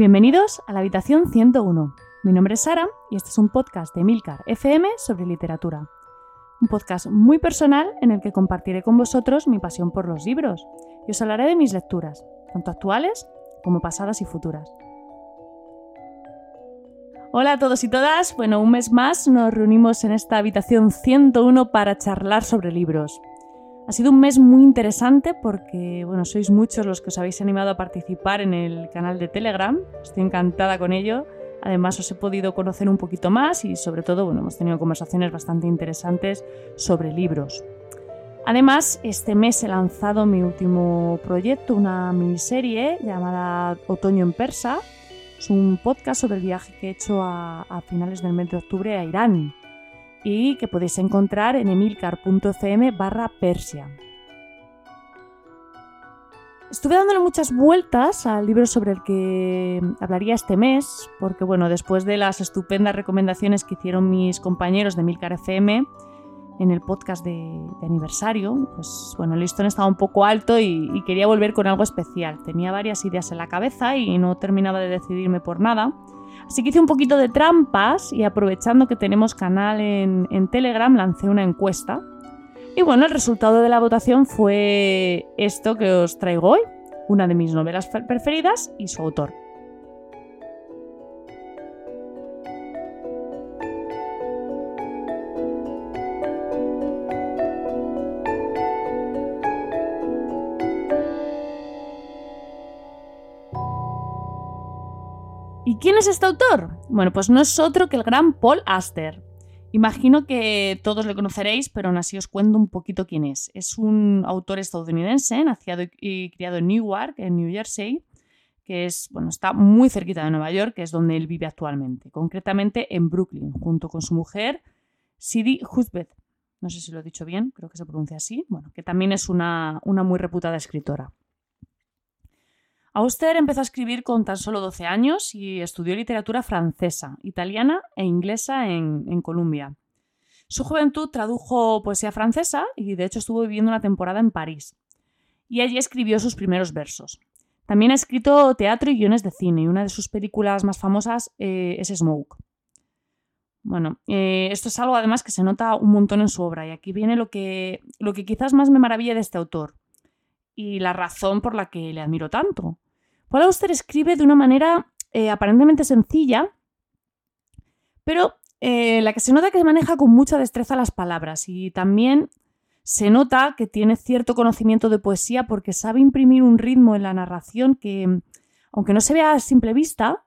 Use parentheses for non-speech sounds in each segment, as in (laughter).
Bienvenidos a la habitación 101. Mi nombre es Sara y este es un podcast de Milcar FM sobre literatura. Un podcast muy personal en el que compartiré con vosotros mi pasión por los libros y os hablaré de mis lecturas, tanto actuales como pasadas y futuras. Hola a todos y todas. Bueno, un mes más nos reunimos en esta habitación 101 para charlar sobre libros. Ha sido un mes muy interesante porque, bueno, sois muchos los que os habéis animado a participar en el canal de Telegram. Estoy encantada con ello. Además, os he podido conocer un poquito más y, sobre todo, bueno, hemos tenido conversaciones bastante interesantes sobre libros. Además, este mes he lanzado mi último proyecto, una miniserie llamada Otoño en Persa. Es un podcast sobre el viaje que he hecho a, a finales del mes de octubre a Irán y que podéis encontrar en emilcar.fm barra Persia. Estuve dándole muchas vueltas al libro sobre el que hablaría este mes, porque bueno, después de las estupendas recomendaciones que hicieron mis compañeros de Emilcar FM en el podcast de, aniversario, pues bueno, el listón estaba un poco alto y quería volver con algo especial. Tenía varias ideas en la cabeza y no terminaba de decidirme por nada. Así que hice un poquito de trampas y aprovechando que tenemos canal en, Telegram, lancé una encuesta. Y bueno, el resultado de la votación fue esto que os traigo hoy, una de mis novelas preferidas y su autor. ¿Y quién es este autor? Bueno, pues no es otro que el gran Paul Aster. Imagino que todos le conoceréis, pero aún así os cuento un poquito quién es. Es un autor estadounidense, nacido y criado en Newark, en New Jersey, que es, bueno, está muy cerquita de Nueva York, que es donde él vive actualmente, concretamente en Brooklyn, junto con su mujer, Sidney Husbeth. No sé si lo he dicho bien, creo que se pronuncia así, bueno, que también es una, una muy reputada escritora. Auster empezó a escribir con tan solo 12 años y estudió literatura francesa, italiana e inglesa en, Columbia. Su juventud tradujo poesía francesa y de hecho estuvo viviendo una temporada en París. Y allí escribió sus primeros versos. También ha escrito teatro y guiones de cine y una de sus películas más famosas eh, es Smoke. Bueno, eh, esto es algo además que se nota un montón en su obra y aquí viene lo que, lo que quizás más me maravilla de este autor y la razón por la que le admiro tanto. Paul Auster escribe de una manera eh, aparentemente sencilla, pero eh, la que se nota que maneja con mucha destreza las palabras y también se nota que tiene cierto conocimiento de poesía porque sabe imprimir un ritmo en la narración que, aunque no se vea a simple vista,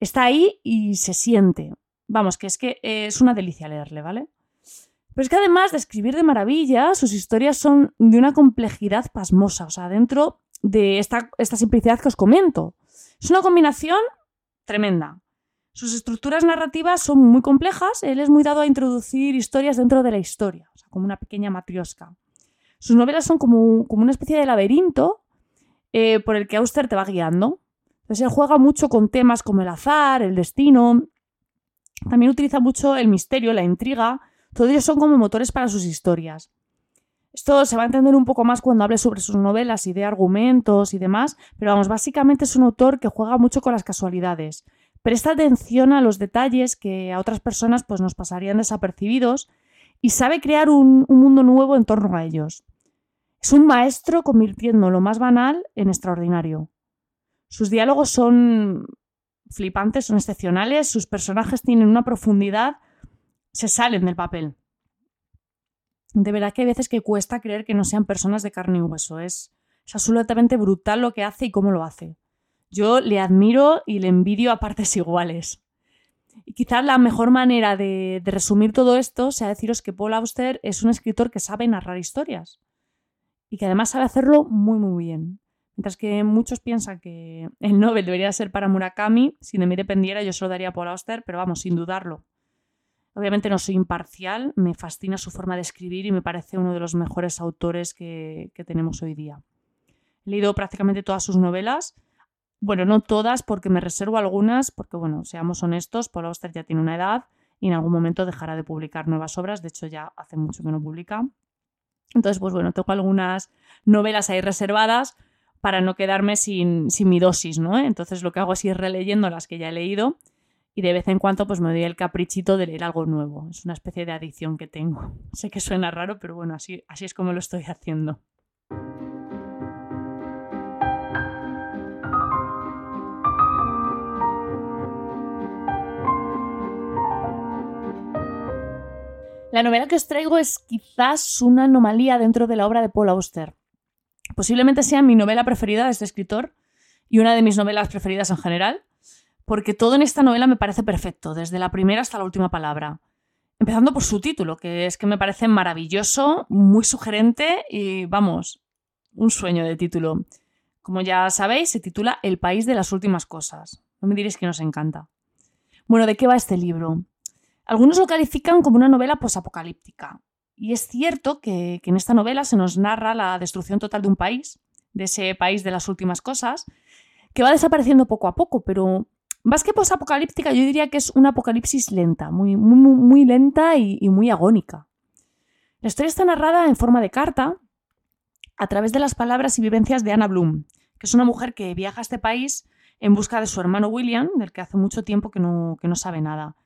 está ahí y se siente. Vamos, que es que es una delicia leerle, ¿vale? Pero es que además de escribir de maravilla, sus historias son de una complejidad pasmosa. O sea, dentro de esta, esta simplicidad que os comento. Es una combinación tremenda. Sus estructuras narrativas son muy complejas. Él es muy dado a introducir historias dentro de la historia, o sea, como una pequeña matriosca. Sus novelas son como, como una especie de laberinto eh, por el que Auster te va guiando. Entonces él juega mucho con temas como el azar, el destino. También utiliza mucho el misterio, la intriga todos ellos son como motores para sus historias. Esto se va a entender un poco más cuando hable sobre sus novelas y de argumentos y demás, pero vamos, básicamente es un autor que juega mucho con las casualidades. Presta atención a los detalles que a otras personas pues, nos pasarían desapercibidos y sabe crear un, un mundo nuevo en torno a ellos. Es un maestro convirtiendo lo más banal en extraordinario. Sus diálogos son flipantes, son excepcionales, sus personajes tienen una profundidad se salen del papel. De verdad que hay veces que cuesta creer que no sean personas de carne y hueso. Es, absolutamente brutal lo que hace y cómo lo hace. Yo le admiro y le envidio a partes (laughs) iguales. Y quizás la mejor manera de, resumir todo esto sea deciros que Paul Auster es un escritor que sabe narrar historias y que además sabe hacerlo muy muy bien. Mientras que muchos piensan que el Nobel debería ser para Murakami, si de mí dependiera yo se lo daría a Paul Auster, pero vamos, sin dudarlo. Obviamente no soy imparcial, me fascina su forma de escribir y me parece uno de los mejores autores que, tenemos hoy día. He leído prácticamente todas sus novelas. Bueno, no todas porque me reservo algunas, porque bueno, seamos honestos, Paul Auster ya tiene una edad y en algún momento dejará de publicar nuevas obras, de hecho ya hace mucho que no publica. Entonces, pues bueno, tengo algunas novelas ahí reservadas para no quedarme sin, sin mi dosis, ¿no? Entonces lo que hago es ir releyendo las que ya he leído y de vez en cuando pues me doy el caprichito de leer algo nuevo. Es una especie de adicción que tengo. (laughs) Sé que suena raro, pero bueno, así, así es como lo estoy haciendo. La novela que os traigo es quizás una anomalía dentro de la obra de Paul Auster. Posiblemente sea mi novela preferida de este escritor y una de mis novelas preferidas en general, porque todo en esta novela me parece perfecto, desde la primera hasta la última palabra. Empezando por su título, que es que me parece maravilloso, muy sugerente y, vamos, un sueño de título. Como ya sabéis, se titula El país de las últimas cosas. No me diréis que nos encanta. Bueno, ¿de qué va este libro? Algunos lo califican como una novela posapocalíptica. Y es cierto que, que en esta novela se nos narra la destrucción total de un país, de ese país de las últimas cosas, que va desapareciendo poco a poco, pero más que posapocalíptica, yo diría que es una apocalipsis lenta, muy, muy, muy lenta y, muy agónica. La historia está narrada en forma de carta a través de las palabras y vivencias de Anna Bloom, que es una mujer que viaja a este país en busca de su hermano William, del que hace mucho tiempo que no, que no sabe nada.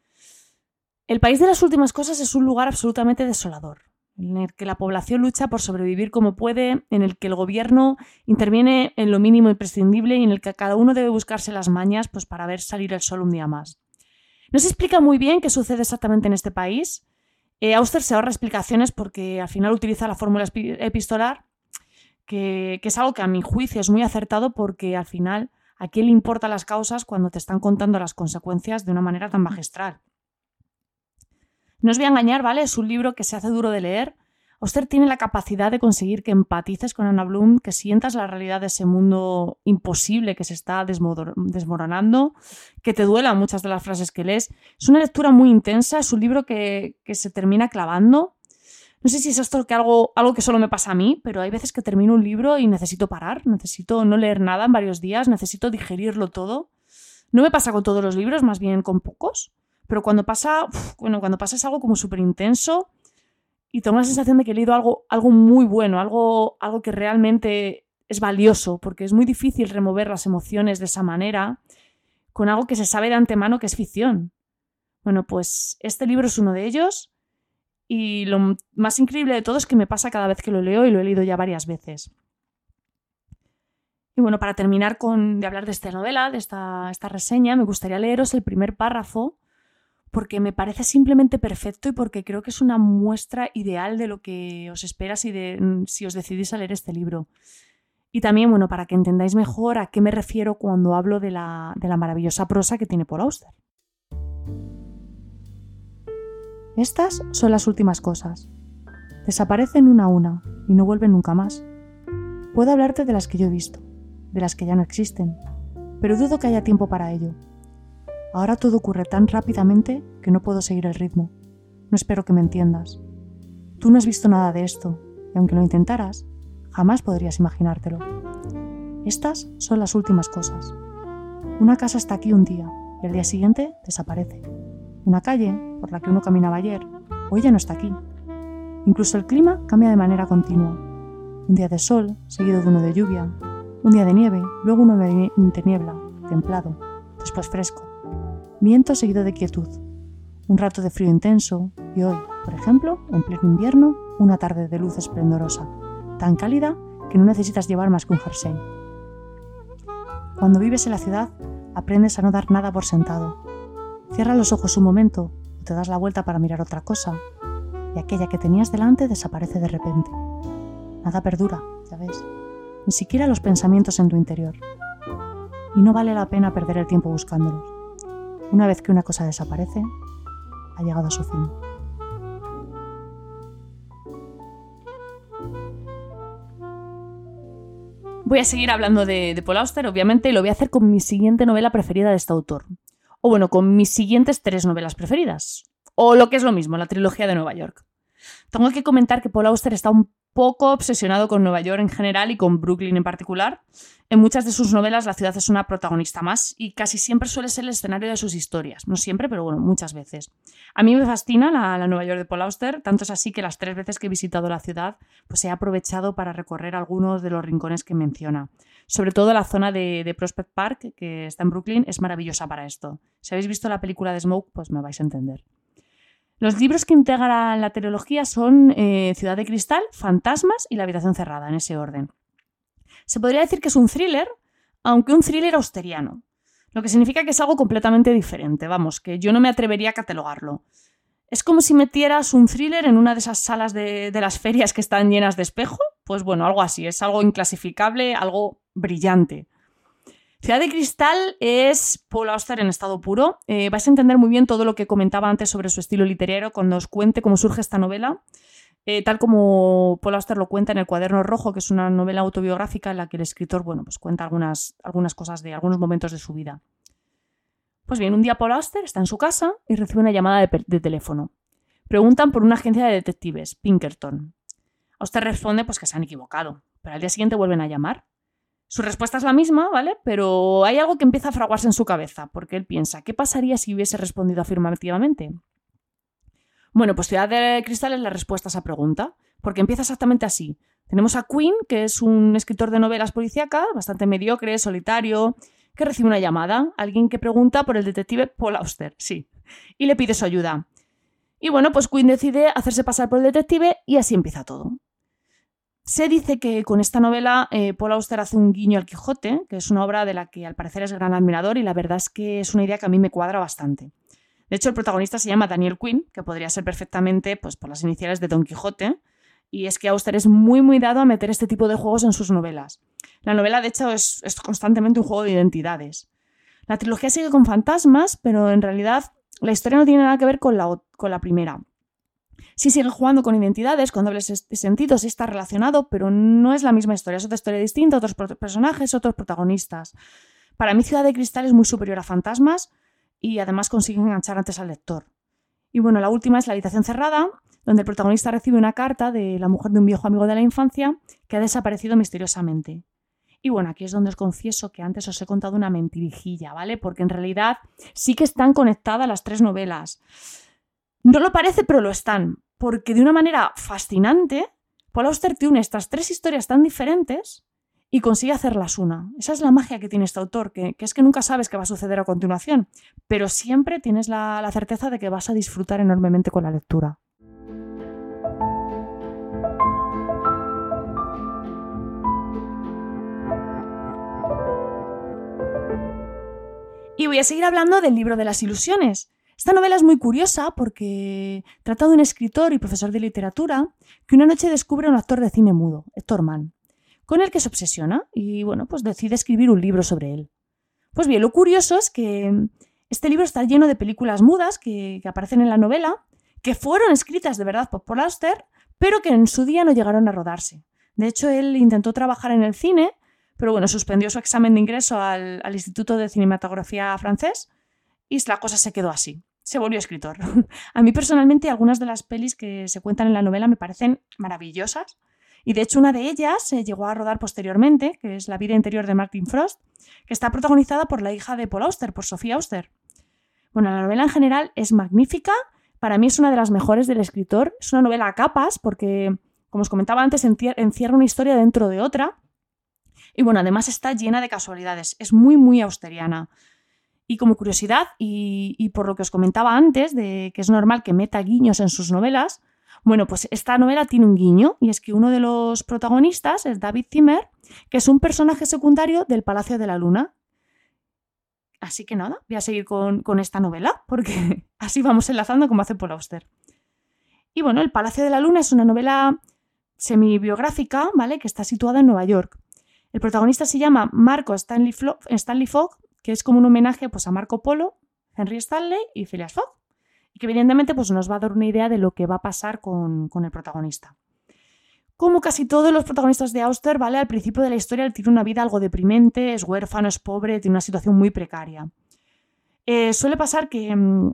El país de las últimas cosas es un lugar absolutamente desolador en el que la población lucha por sobrevivir como puede, en el que el gobierno interviene en lo mínimo imprescindible y en el que cada uno debe buscarse las mañas pues, para ver salir el sol un día más. No se explica muy bien qué sucede exactamente en este país. Eh, Auster se ahorra explicaciones porque al final utiliza la fórmula epistolar, que, que es algo que a mi juicio es muy acertado porque al final a quién le importan las causas cuando te están contando las consecuencias de una manera tan magistral. No os voy a engañar, ¿vale? Es un libro que se hace duro de leer. Oster tiene la capacidad de conseguir que empatices con Anna Bloom, que sientas la realidad de ese mundo imposible que se está desmoronando, que te duelan muchas de las frases que lees. Es una lectura muy intensa, es un libro que, se termina clavando. No sé si es esto que algo, algo que solo me pasa a mí, pero hay veces que termino un libro y necesito parar, necesito no leer nada en varios días, necesito digerirlo todo. No me pasa con todos los libros, más bien con pocos. Pero cuando pasa, bueno, cuando pasa es algo como súper intenso y tengo la sensación de que he leído algo, algo muy bueno, algo, algo que realmente es valioso, porque es muy difícil remover las emociones de esa manera con algo que se sabe de antemano que es ficción. Bueno, pues este libro es uno de ellos y lo más increíble de todo es que me pasa cada vez que lo leo y lo he leído ya varias veces. Y bueno, para terminar con, de hablar de esta novela, de esta, esta reseña, me gustaría leeros el primer párrafo porque me parece simplemente perfecto y porque creo que es una muestra ideal de lo que os espera mm, si os decidís a leer este libro. Y también, bueno, para que entendáis mejor a qué me refiero cuando hablo de la, de la maravillosa prosa que tiene Paul Auster. Estas son las últimas cosas. Desaparecen una a una y no vuelven nunca más. Puedo hablarte de las que yo he visto, de las que ya no existen, pero dudo que haya tiempo para ello. Ahora todo ocurre tan rápidamente que no puedo seguir el ritmo. No espero que me entiendas. Tú no has visto nada de esto, y aunque lo intentaras, jamás podrías imaginártelo. Estas son las últimas cosas. Una casa está aquí un día y el día siguiente desaparece. Una calle, por la que uno caminaba ayer, hoy ya no está aquí. Incluso el clima cambia de manera continua. Un día de sol, seguido de uno de lluvia. Un día de nieve, luego uno de niebla, templado, después fresco viento seguido de quietud, un rato de frío intenso y hoy, por ejemplo, en pleno invierno, una tarde de luz esplendorosa, tan cálida que no necesitas llevar más que un jersey. Cuando vives en la ciudad, aprendes a no dar nada por sentado. Cierra los ojos un momento o te das la vuelta para mirar otra cosa y aquella que tenías delante desaparece de repente. Nada perdura, ya ves, ni siquiera los pensamientos en tu interior. Y no vale la pena perder el tiempo buscándolos. Una vez que una cosa desaparece, ha llegado a su fin. Voy a seguir hablando de, Paul Auster, obviamente, y lo voy a hacer con mi siguiente novela preferida de este autor. O bueno, con mis siguientes tres novelas preferidas. O lo que es lo mismo, la trilogía de Nueva York. Tengo que comentar que Paul Auster está un poco obsesionado con Nueva York en general y con Brooklyn en particular. En muchas de sus novelas la ciudad es una protagonista más y casi siempre suele ser el escenario de sus historias. No siempre, pero bueno, muchas veces. A mí me fascina la, Nueva York de Paul Auster, tanto es así que las tres veces que he visitado la ciudad pues he aprovechado para recorrer algunos de los rincones que menciona. Sobre todo la zona de, Prospect Park, que está en Brooklyn, es maravillosa para esto. Si habéis visto la película de Smoke, pues me vais a entender. Los libros que integran la trilogía son eh, Ciudad de Cristal, Fantasmas y La habitación cerrada, en ese orden. Se podría decir que es un thriller, aunque un thriller austeriano, lo que significa que es algo completamente diferente, vamos, que yo no me atrevería a catalogarlo. Es como si metieras un thriller en una de esas salas de, de las ferias que están llenas de espejo, pues bueno, algo así, es algo inclasificable, algo brillante. Ciudad de Cristal es Paul Auster en estado puro. Eh, vais a entender muy bien todo lo que comentaba antes sobre su estilo literario cuando os cuente cómo surge esta novela. Eh, tal como Paul Auster lo cuenta en El cuaderno rojo, que es una novela autobiográfica en la que el escritor bueno, pues cuenta algunas, algunas cosas de algunos momentos de su vida. Pues bien, un día Paul Auster está en su casa y recibe una llamada de, teléfono. Preguntan por una agencia de detectives, Pinkerton. Auster responde pues, que se han equivocado, pero al día siguiente vuelven a llamar su respuesta es la misma, ¿vale? Pero hay algo que empieza a fraguarse en su cabeza, porque él piensa, ¿qué pasaría si hubiese respondido afirmativamente? Bueno, pues Ciudad de Cristal es la respuesta a esa pregunta, porque empieza exactamente así. Tenemos a Quinn, que es un escritor de novelas policíacas, bastante mediocre, solitario, que recibe una llamada, alguien que pregunta por el detective Paul Auster, sí, y le pide su ayuda. Y bueno, pues Quinn decide hacerse pasar por el detective y así empieza todo. Se dice que con esta novela eh, Paul Auster hace un guiño al Quijote, que es una obra de la que al parecer es gran admirador y la verdad es que es una idea que a mí me cuadra bastante. De hecho, el protagonista se llama Daniel Quinn, que podría ser perfectamente pues, por las iniciales de Don Quijote, y es que Auster es muy muy dado a meter este tipo de juegos en sus novelas. La novela, de hecho, es, constantemente un juego de identidades. La trilogía sigue con fantasmas, pero en realidad la historia no tiene nada que ver con la primera. Sí sigue jugando con identidades, con dobles sentidos, está relacionado, pero no es la misma historia. Es otra historia distinta, otros personajes, otros protagonistas. Para mí Ciudad de Cristal es muy superior a Fantasmas y además consigue enganchar antes al lector. Y bueno, la última es La habitación cerrada, donde el protagonista recibe una carta de la mujer de un viejo amigo de la infancia que ha desaparecido misteriosamente. Y bueno, aquí es donde os confieso que antes os he contado una mentirijilla, ¿vale? Porque en realidad sí que están conectadas las tres novelas. No lo parece, pero lo están, porque de una manera fascinante, Paul Auster une estas tres historias tan diferentes y consigue hacerlas una. Esa es la magia que tiene este autor, que, es que nunca sabes qué va a suceder a continuación, pero siempre tienes la, la certeza de que vas a disfrutar enormemente con la lectura. Y voy a seguir hablando del libro de las ilusiones, esta novela es muy curiosa porque trata de un escritor y profesor de literatura que una noche descubre a un actor de cine mudo, Héctor Mann, con el que se obsesiona y bueno, pues decide escribir un libro sobre él. Pues bien, lo curioso es que este libro está lleno de películas mudas que, aparecen en la novela, que fueron escritas de verdad por Paul Auster, pero que en su día no llegaron a rodarse. De hecho, él intentó trabajar en el cine, pero bueno, suspendió su examen de ingreso al, al Instituto de Cinematografía francés y la cosa se quedó así se volvió escritor. (laughs) a mí personalmente algunas de las pelis que se cuentan en la novela me parecen maravillosas. Y de hecho una de ellas se llegó a rodar posteriormente, que es La vida interior de Martin Frost, que está protagonizada por la hija de Paul Auster, por Sofía Auster. Bueno, la novela en general es magnífica, para mí es una de las mejores del escritor, es una novela a capas porque, como os comentaba antes, encierra una historia dentro de otra. Y bueno, además está llena de casualidades, es muy, muy austeriana. Y como curiosidad, y, por lo que os comentaba antes, de que es normal que meta guiños en sus novelas, bueno, pues esta novela tiene un guiño, y es que uno de los protagonistas es David Zimmer, que es un personaje secundario del Palacio de la Luna. Así que nada, voy a seguir con, con esta novela, porque (laughs) así vamos enlazando como hace Paul Auster. Y bueno, El Palacio de la Luna es una novela semi-biográfica, ¿vale? Que está situada en Nueva York. El protagonista se llama Marco Stanley, Stanley Fogg que es como un homenaje pues, a Marco Polo, Henry Stanley y Phileas Fogg, y que evidentemente pues, nos va a dar una idea de lo que va a pasar con, el protagonista. Como casi todos los protagonistas de Auster, ¿vale? Al principio de la historia él tiene una vida algo deprimente, es huérfano, es pobre, tiene una situación muy precaria. Eh, suele pasar que, mm,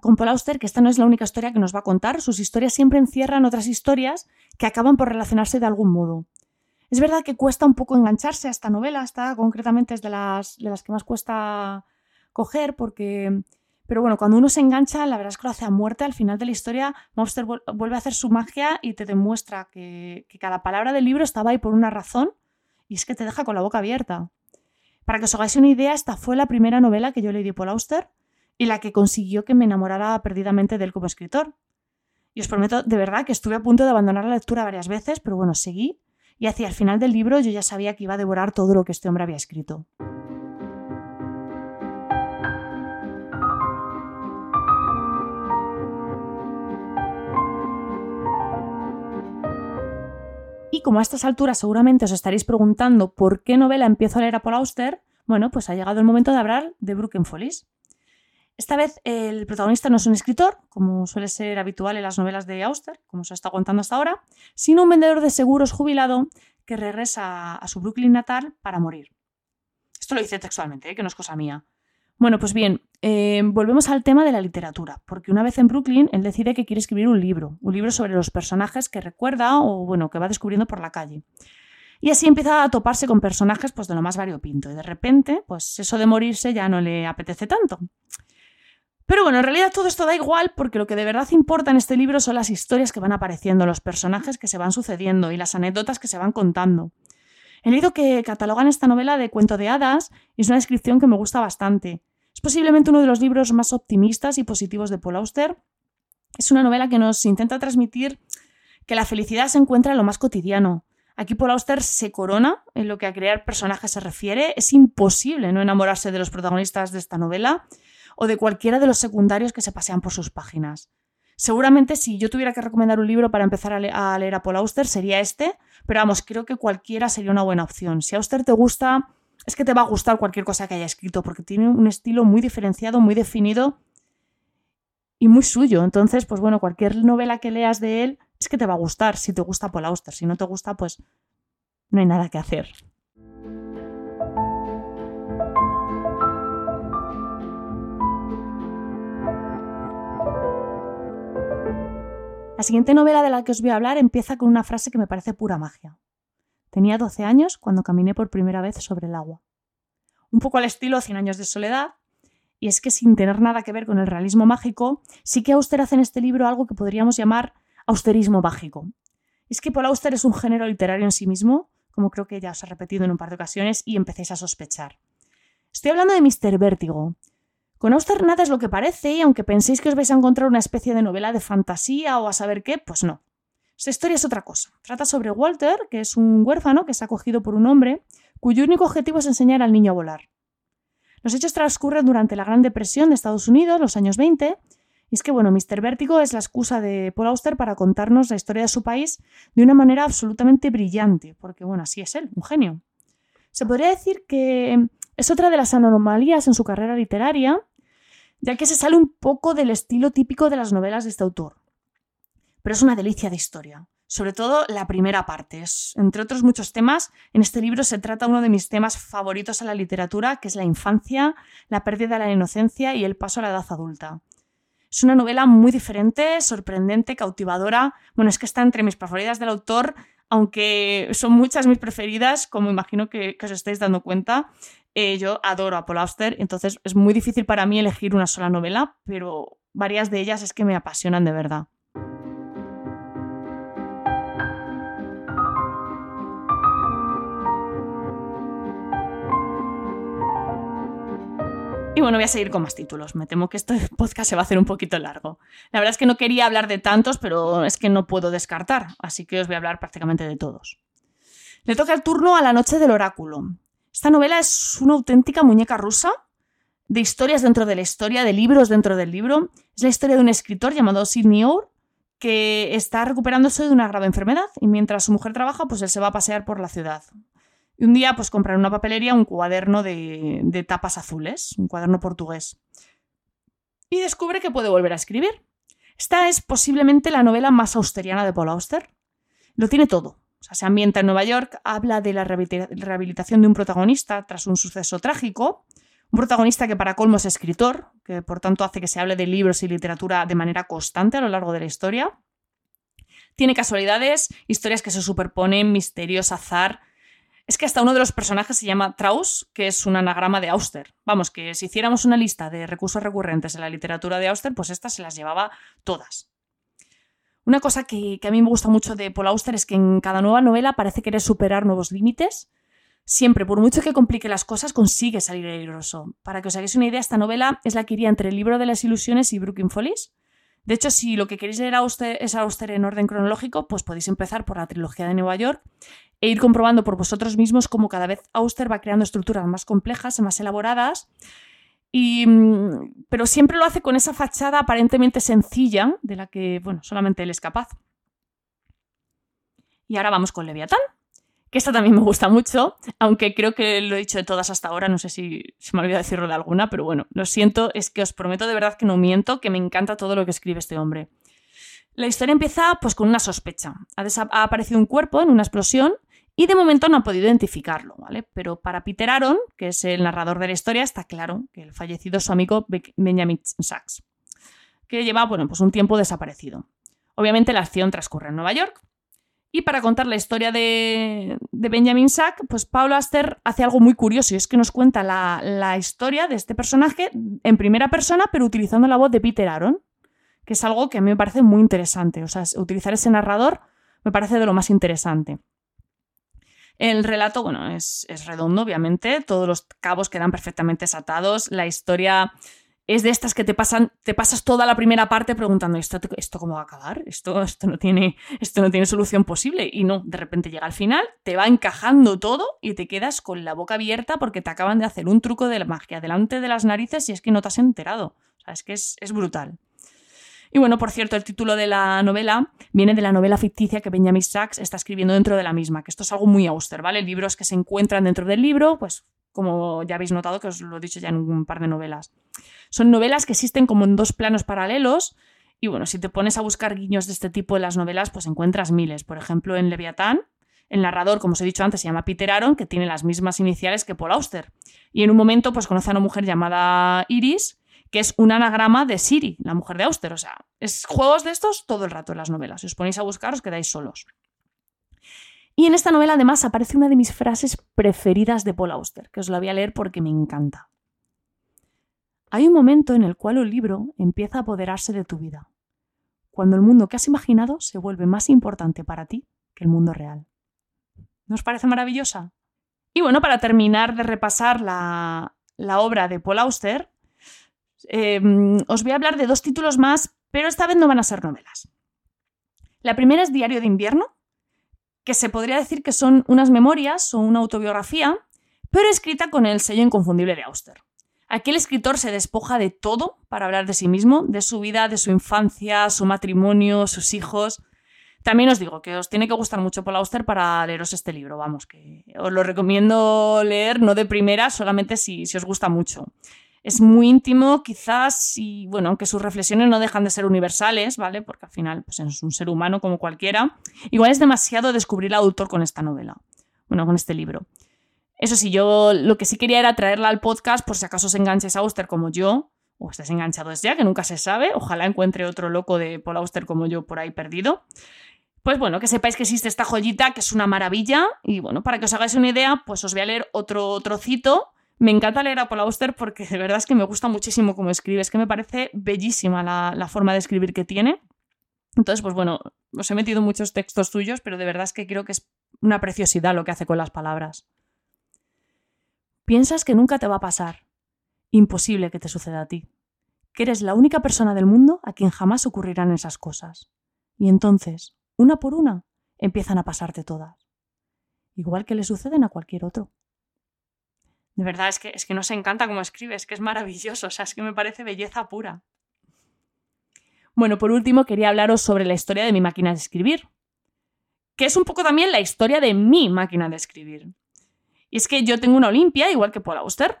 con Paul Auster que esta no es la única historia que nos va a contar. Sus historias siempre encierran otras historias que acaban por relacionarse de algún modo. Es verdad que cuesta un poco engancharse a esta novela, esta concretamente es de las, de las que más cuesta coger porque... Pero bueno, cuando uno se engancha, la verdad es que lo hace a muerte. Al final de la historia, Monster vuelve a hacer su magia y te demuestra que, que cada palabra del libro estaba ahí por una razón y es que te deja con la boca abierta. Para que os hagáis una idea, esta fue la primera novela que yo leí de Paul Auster y la que consiguió que me enamorara perdidamente de él como escritor. Y os prometo de verdad que estuve a punto de abandonar la lectura varias veces, pero bueno, seguí y hacia el final del libro yo ya sabía que iba a devorar todo lo que este hombre había escrito. Y como a estas alturas seguramente os estaréis preguntando por qué novela empiezo a leer a Paul Auster, bueno, pues ha llegado el momento de hablar de Broken Follies. Esta vez el protagonista no es un escritor, como suele ser habitual en las novelas de Auster, como ha estado contando hasta ahora, sino un vendedor de seguros jubilado que regresa a su Brooklyn natal para morir. Esto lo dice textualmente, ¿eh? que no es cosa mía. Bueno, pues bien, eh, volvemos al tema de la literatura, porque una vez en Brooklyn él decide que quiere escribir un libro, un libro sobre los personajes que recuerda o bueno, que va descubriendo por la calle. Y así empieza a toparse con personajes pues de lo más variopinto y de repente, pues eso de morirse ya no le apetece tanto. Pero bueno, en realidad todo esto da igual porque lo que de verdad importa en este libro son las historias que van apareciendo, los personajes que se van sucediendo y las anécdotas que se van contando. He leído que catalogan esta novela de cuento de hadas y es una descripción que me gusta bastante. Es posiblemente uno de los libros más optimistas y positivos de Paul Auster. Es una novela que nos intenta transmitir que la felicidad se encuentra en lo más cotidiano. Aquí Paul Auster se corona en lo que a crear personajes se refiere. Es imposible no enamorarse de los protagonistas de esta novela o de cualquiera de los secundarios que se pasean por sus páginas. Seguramente si yo tuviera que recomendar un libro para empezar a, leer a Paul Auster sería este, pero vamos, creo que cualquiera sería una buena opción. Si Auster te gusta, es que te va a gustar cualquier cosa que haya escrito, porque tiene un estilo muy diferenciado, muy definido y muy suyo. Entonces, pues bueno, cualquier novela que leas de él es que te va a gustar si te gusta Paul Auster. Si no te gusta, pues no hay nada que hacer. La siguiente novela de la que os voy a hablar empieza con una frase que me parece pura magia. Tenía 12 años cuando caminé por primera vez sobre el agua. Un poco al estilo Cien años de soledad, y es que sin tener nada que ver con el realismo mágico, sí que Auster hace en este libro algo que podríamos llamar austerismo mágico. Es que Paul Auster es un género literario en sí mismo, como creo que ya os he repetido en un par de ocasiones y empecéis a sospechar. Estoy hablando de Mr. Vértigo, con Auster nada es lo que parece y aunque penséis que os vais a encontrar una especie de novela de fantasía o a saber qué, pues no. Esta historia es otra cosa. Trata sobre Walter, que es un huérfano que es acogido por un hombre cuyo único objetivo es enseñar al niño a volar. Los hechos transcurren durante la Gran Depresión de Estados Unidos, los años 20, y es que, bueno, Mr. Vértigo es la excusa de Paul Auster para contarnos la historia de su país de una manera absolutamente brillante, porque, bueno, así es él, un genio. Se podría decir que es otra de las anomalías en su carrera literaria, ya que se sale un poco del estilo típico de las novelas de este autor. Pero es una delicia de historia. Sobre todo la primera parte. entre otros muchos temas, en este libro se trata uno de mis temas favoritos en la literatura, que es la infancia, la pérdida de la inocencia y el paso a la edad adulta. Es una novela muy diferente, sorprendente, cautivadora. Bueno, es que está entre mis preferidas del autor, aunque son muchas mis preferidas, como imagino que, que os estáis dando cuenta. Eh, yo adoro a Paul Auster, entonces es muy difícil para mí elegir una sola novela, pero varias de ellas es que me apasionan de verdad. Y bueno, voy a seguir con más títulos. Me temo que este (laughs) podcast se va a hacer un poquito largo. La verdad es que no quería hablar de tantos, pero es que no puedo descartar, así que os voy a hablar prácticamente de todos. Le toca el turno a La Noche del Oráculo. Esta novela es una auténtica muñeca rusa de historias dentro de la historia, de libros dentro del libro. Es la historia de un escritor llamado Sidney Orr que está recuperándose de una grave enfermedad y mientras su mujer trabaja, pues él se va a pasear por la ciudad. Y un día, pues compra en una papelería un cuaderno de, de tapas azules, un cuaderno portugués. Y descubre que puede volver a escribir. Esta es posiblemente la novela más austeriana de Paul Auster. Lo tiene todo. O sea, se ambienta en Nueva York, habla de la rehabilitación de un protagonista tras un suceso trágico, Un protagonista que para colmo es escritor, que por tanto hace que se hable de libros y literatura de manera constante a lo largo de la historia. Tiene casualidades, historias que se superponen, misterios, azar. Es que hasta uno de los personajes se llama Traus, que es un anagrama de Auster. Vamos, que si hiciéramos una lista de recursos recurrentes en la literatura de Auster, pues estas se las llevaba todas. Una cosa que, que, a mí me gusta mucho de Paul Auster es que en cada nueva novela parece querer superar nuevos límites Siempre, por mucho que complique las cosas, consigue salir airoso. Para que os hagáis una idea, esta novela es la que iría entre el libro de las ilusiones y Brooklyn Follies. De hecho, si lo que queréis leer a es Auster en orden cronológico, pues podéis empezar por la trilogía de Nueva York e ir comprobando por vosotros mismos cómo cada vez Auster va creando estructuras más complejas, más elaboradas, y, mm, pero siempre lo hace con esa fachada aparentemente sencilla de la que, bueno, solamente él es capaz. Y ahora vamos con Leviatán que esta también me gusta mucho, aunque creo que lo he dicho de todas hasta ahora, no sé si se me olvidado decirlo de alguna, pero bueno, lo siento, es que os prometo de verdad que no miento, que me encanta todo lo que escribe este hombre. La historia empieza pues con una sospecha. Ha, aparecido un cuerpo en una explosión y de momento no ha podido identificarlo, ¿vale? Pero para Peter Aaron, que es el narrador de la historia, está claro que el fallecido es su amigo Benjamin Sachs, que lleva, bueno, pues un tiempo desaparecido. Obviamente la acción transcurre en Nueva York y para contar la historia de, Benjamin Sack, pues Paul Aster hace algo muy curioso y es que nos cuenta la, historia de este personaje en primera persona, pero utilizando la voz de Peter Aaron, que es algo que a mí me parece muy interesante. O sea, utilizar ese narrador me parece de lo más interesante. El relato, bueno, es, es redondo, obviamente, todos los cabos quedan perfectamente desatados, la historia es de estas que te pasan, te pasas toda la primera parte preguntando, ¿esto, esto cómo va a acabar? Esto, esto, no tiene, esto no tiene solución posible. Y no, de repente llega al final, te va encajando todo y te quedas con la boca abierta porque te acaban de hacer un truco de la magia delante de las narices y es que no te has enterado. O sea, es que es, es brutal. Y bueno, por cierto, el título de la novela viene de la novela ficticia que Benjamin Sachs está escribiendo dentro de la misma, que esto es algo muy auster, ¿vale? Libros que se encuentran dentro del libro, pues como ya habéis notado que os lo he dicho ya en un par de novelas. Son novelas que existen como en dos planos paralelos y bueno, si te pones a buscar guiños de este tipo en las novelas, pues encuentras miles. Por ejemplo, en Leviatán, el narrador, como os he dicho antes, se llama Peter Aaron, que tiene las mismas iniciales que Paul Auster. Y en un momento, pues conoce a una mujer llamada Iris, que es un anagrama de Siri, la mujer de Auster. O sea, es juegos de estos todo el rato en las novelas. Si os ponéis a buscar, os quedáis solos. Y en esta novela además aparece una de mis frases preferidas de Paul Auster, que os la voy a leer porque me encanta. Hay un momento en el cual el libro empieza a apoderarse de tu vida, cuando el mundo que has imaginado se vuelve más importante para ti que el mundo real. ¿No os parece maravillosa? Y bueno, para terminar de repasar la, obra de Paul Auster, em, os voy a hablar de dos títulos más, pero esta vez no van a ser novelas. La primera es Diario de invierno, que se podría decir que son unas memorias o una autobiografía, pero escrita con el sello inconfundible de Auster. Aquí el escritor se despoja de todo para hablar de sí mismo, de su vida, de su infancia, su matrimonio, sus hijos. También os digo que os tiene que gustar mucho Paul Auster para leeros este libro, vamos, que os lo recomiendo leer, no de primera, solamente si, si os gusta mucho es muy íntimo, quizás, y bueno, aunque sus reflexiones no dejan de ser universales, ¿vale? Porque al final pues, es un ser humano como cualquiera. Igual es demasiado descubrir al autor con esta novela, bueno, con este libro. Eso sí, yo lo que sí quería era traerla al podcast por si acaso os enganches a Auster como yo, o estés enganchados ya, que nunca se sabe. Ojalá encuentre otro loco de Paul Auster como yo por ahí perdido. Pues bueno, que sepáis que existe esta joyita, que es una maravilla. Y bueno, para que os hagáis una idea, pues os voy a leer otro trocito me encanta leer a Paul Auster porque de verdad es que me gusta muchísimo cómo escribe, es que me parece bellísima la, forma de escribir que tiene. Entonces, pues bueno, os he metido muchos textos suyos, pero de verdad es que creo que es una preciosidad lo que hace con las palabras. Piensas que nunca te va a pasar. Imposible que te suceda a ti. Que eres la única persona del mundo a quien jamás ocurrirán esas cosas. Y entonces, una por una, empiezan a pasarte todas. Igual que le suceden a cualquier otro. De verdad, es que, es que nos encanta cómo escribe, es que es maravilloso, o sea, es que me parece belleza pura. Bueno, por último, quería hablaros sobre la historia de mi máquina de escribir, que es un poco también la historia de mi máquina de escribir. Y es que yo tengo una Olimpia, igual que Paul Auster,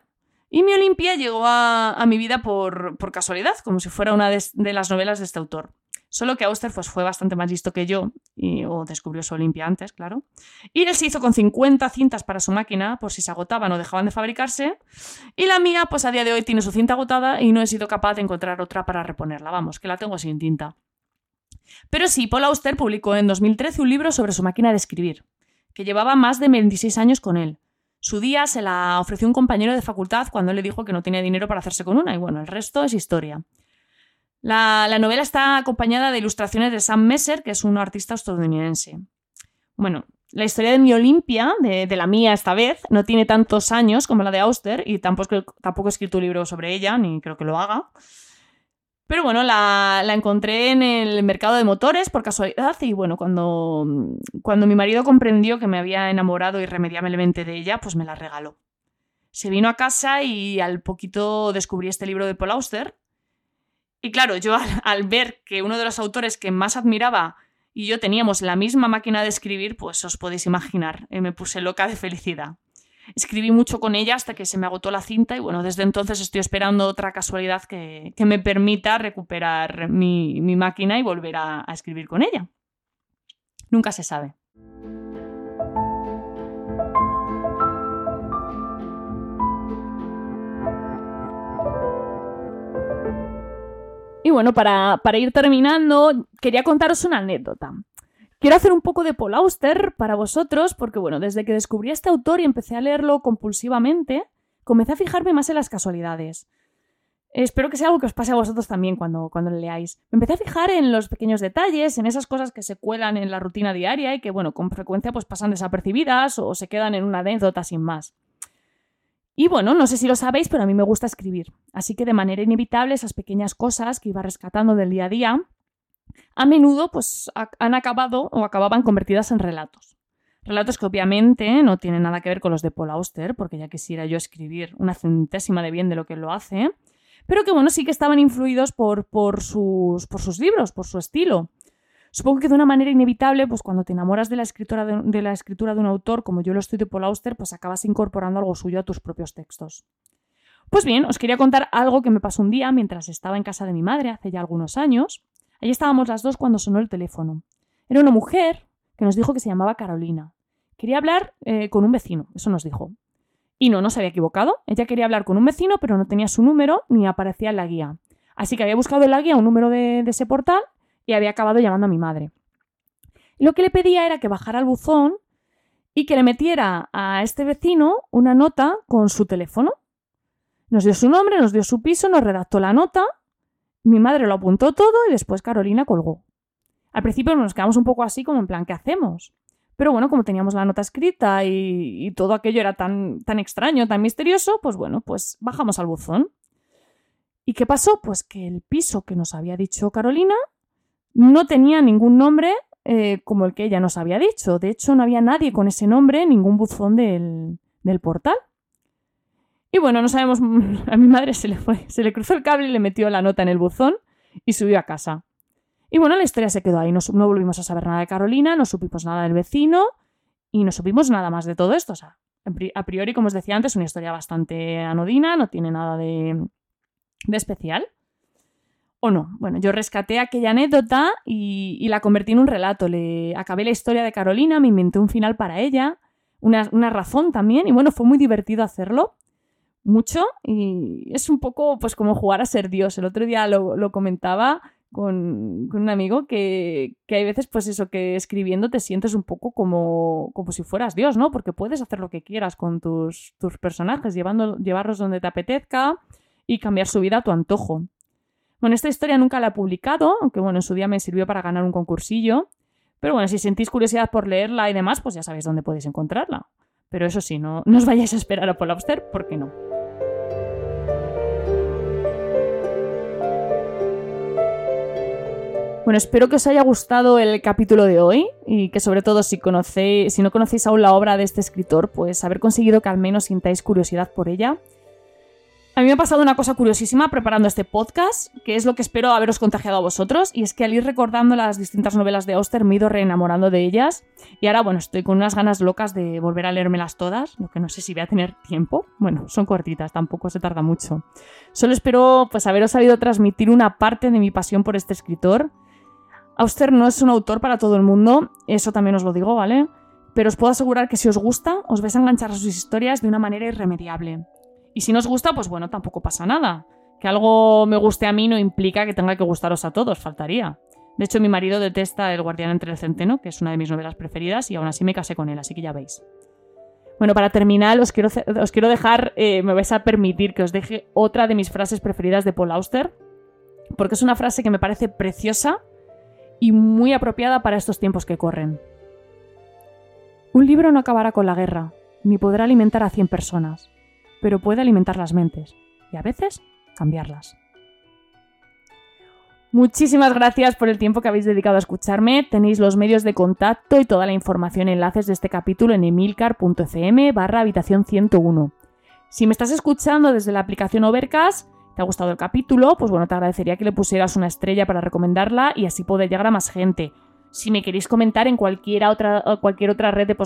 y mi Olimpia llegó a, mi vida por, casualidad, como si fuera una de, las novelas de este autor. Solo que Auster pues, fue bastante más listo que yo, y, o descubrió su Olimpia antes, claro. Y él se hizo con 50 cintas para su máquina, por si se agotaban o dejaban de fabricarse. Y la mía, pues a día de hoy tiene su cinta agotada y no he sido capaz de encontrar otra para reponerla. Vamos, que la tengo sin tinta. Pero sí, Paul Auster publicó en 2013 un libro sobre su máquina de escribir, que llevaba más de 26 años con él. Su día se la ofreció un compañero de facultad cuando le dijo que no tenía dinero para hacerse con una, y bueno, el resto es historia. La, novela está acompañada de ilustraciones de Sam Messer, que es un artista estadounidense. Bueno, la historia de mi Olimpia, de, la mía esta vez, no tiene tantos años como la de Auster y tampoco, tampoco he escrito un libro sobre ella, ni creo que lo haga. Pero bueno, la, encontré en el mercado de motores por casualidad y bueno, cuando, cuando mi marido comprendió que me había enamorado irremediablemente de ella, pues me la regaló. Se vino a casa y al poquito descubrí este libro de Paul Auster y claro, yo (laughs) al, ver que uno de los autores que más admiraba y yo teníamos la misma máquina de escribir, pues os podéis imaginar, eh, me puse loca de felicidad. Escribí mucho con ella hasta que se me agotó la cinta y bueno, desde entonces estoy esperando otra casualidad que, me permita recuperar mi, máquina y volver a escribir con ella. Nunca se sabe. Y bueno, para, ir terminando, quería contaros una anécdota. Quiero hacer un poco de Paul Auster para vosotros, porque bueno, desde que descubrí este autor y empecé a leerlo compulsivamente, comencé a fijarme más en las casualidades. Espero que sea algo que os pase a vosotros también cuando, cuando le leáis. Me empecé a fijar en los pequeños detalles, en esas cosas que se cuelan en la rutina diaria y que, bueno, con frecuencia pues pasan desapercibidas o se quedan en una anécdota sin más. Y bueno, no sé si lo sabéis, pero a mí me gusta escribir. Así que de manera inevitable esas pequeñas cosas que iba rescatando del día a día, a menudo pues han acabado o acababan convertidas en relatos. Relatos que obviamente no tienen nada que ver con los de Paul Auster, porque ya quisiera yo escribir una centésima de bien de lo que lo hace, pero que bueno, sí que estaban influidos por, por, sus, por sus libros, por su estilo. Supongo que de una manera inevitable, pues cuando te enamoras de la, escritura de, la escritura de un autor, como yo lo estoy de Paul Auster, pues acabas incorporando algo suyo a tus propios textos. Pues bien, os quería contar algo que me pasó un día mientras estaba en casa de mi madre hace ya algunos años. Allí estábamos las dos cuando sonó el teléfono. Era una mujer que nos dijo que se llamaba Carolina. Quería hablar eh, con un vecino, eso nos dijo. Y no, no se había equivocado. Ella quería hablar con un vecino, pero no tenía su número ni aparecía en la guía. Así que había buscado en la guía un número de ese portal y había acabado llamando a mi madre. lo que le pedía era que bajara al buzón y que le metiera a este vecino una nota con su teléfono. Nos dio su nombre, nos dio su piso, nos redactó la nota, mi madre lo apuntó todo y después Carolina colgó. Al principio nos quedamos un poco así como en plan, ¿qué hacemos? Pero bueno, como teníamos la nota escrita y, todo aquello era tan, tan extraño, tan misterioso, pues bueno, pues bajamos al buzón. ¿Y qué pasó? Pues que el piso que nos había dicho Carolina no tenía ningún nombre eh, como el que ella nos había dicho. De hecho, no había nadie con ese nombre ningún buzón del, portal. Y bueno, no sabemos, (laughs) a mi madre se le fue, se le cruzó el cable y le metió la nota en el buzón y subió a casa. Y bueno, la historia se quedó ahí. No, no volvimos a saber nada de Carolina, no supimos nada del vecino y no supimos nada más de todo esto. O sea, a priori, como os decía antes, una historia bastante anodina, no tiene nada de, de especial o no. Bueno, yo rescaté aquella anécdota y, la convertí en un relato. Le acabé la historia de Carolina, me inventé un final para ella, una, razón también, y bueno, fue muy divertido hacerlo. Mucho, y es un poco pues como jugar a ser Dios. El otro día lo, comentaba con, un amigo que, hay veces, pues eso, que escribiendo te sientes un poco como, como si fueras Dios, ¿no? Porque puedes hacer lo que quieras con tus, tus personajes, llevando, llevarlos donde te apetezca y cambiar su vida a tu antojo. Bueno, esta historia nunca la he publicado, aunque bueno, en su día me sirvió para ganar un concursillo. Pero bueno, si sentís curiosidad por leerla y demás, pues ya sabéis dónde podéis encontrarla. Pero eso sí, no, no os vayáis a esperar a Paul Auster, porque no. Bueno, espero que os haya gustado el capítulo de hoy y que sobre todo si, conocéis, si no conocéis aún la obra de este escritor, pues haber conseguido que al menos sintáis curiosidad por ella a mí me ha pasado una cosa curiosísima preparando este podcast, que es lo que espero haberos contagiado a vosotros, y es que al ir recordando las distintas novelas de Auster me he ido reenamorando de ellas, y ahora, bueno, estoy con unas ganas locas de volver a leérmelas todas, lo que no sé si voy a tener tiempo. Bueno, son cortitas, tampoco se tarda mucho. Solo espero, pues, haberos sabido transmitir una parte de mi pasión por este escritor, Auster no es un autor para todo el mundo, eso también os lo digo, ¿vale? Pero os puedo asegurar que si os gusta, os vais a enganchar a sus historias de una manera irremediable. Y si no os gusta, pues bueno, tampoco pasa nada. Que algo me guste a mí no implica que tenga que gustaros a todos, faltaría. De hecho, mi marido detesta El guardián entre el centeno, que es una de mis novelas preferidas, y aún así me casé con él, así que ya veis. Bueno, para terminar, os quiero, dejar, eh, me vais a permitir que os deje otra de mis frases preferidas de Paul Auster, porque es una frase que me parece preciosa y muy apropiada para estos tiempos que corren. Un libro no acabará con la guerra, ni podrá alimentar a 100 personas, pero puede alimentar las mentes, y a veces cambiarlas. Muchísimas gracias por el tiempo que habéis dedicado a escucharme. Tenéis los medios de contacto y toda la información enlaces de este capítulo en emilcar.fm barra habitación 101. Si me estás escuchando desde la aplicación Overcast, te ha gustado el capítulo, pues bueno, te agradecería que le pusieras una estrella para recomendarla y así poder llegar a más gente. Si me queréis comentar en cualquier otra, cualquier otra red de,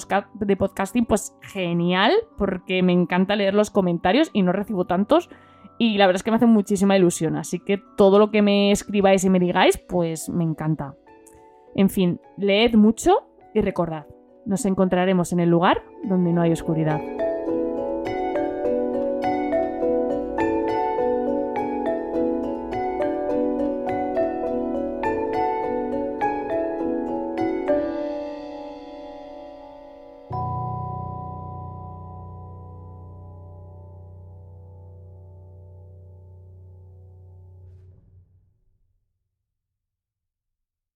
de podcasting, pues genial, porque me encanta leer los comentarios y no recibo tantos. Y la verdad es que me hace muchísima ilusión. Así que todo lo que me escribáis y me digáis, pues me encanta. En fin, leed mucho y recordad, nos encontraremos en el lugar donde no hay oscuridad.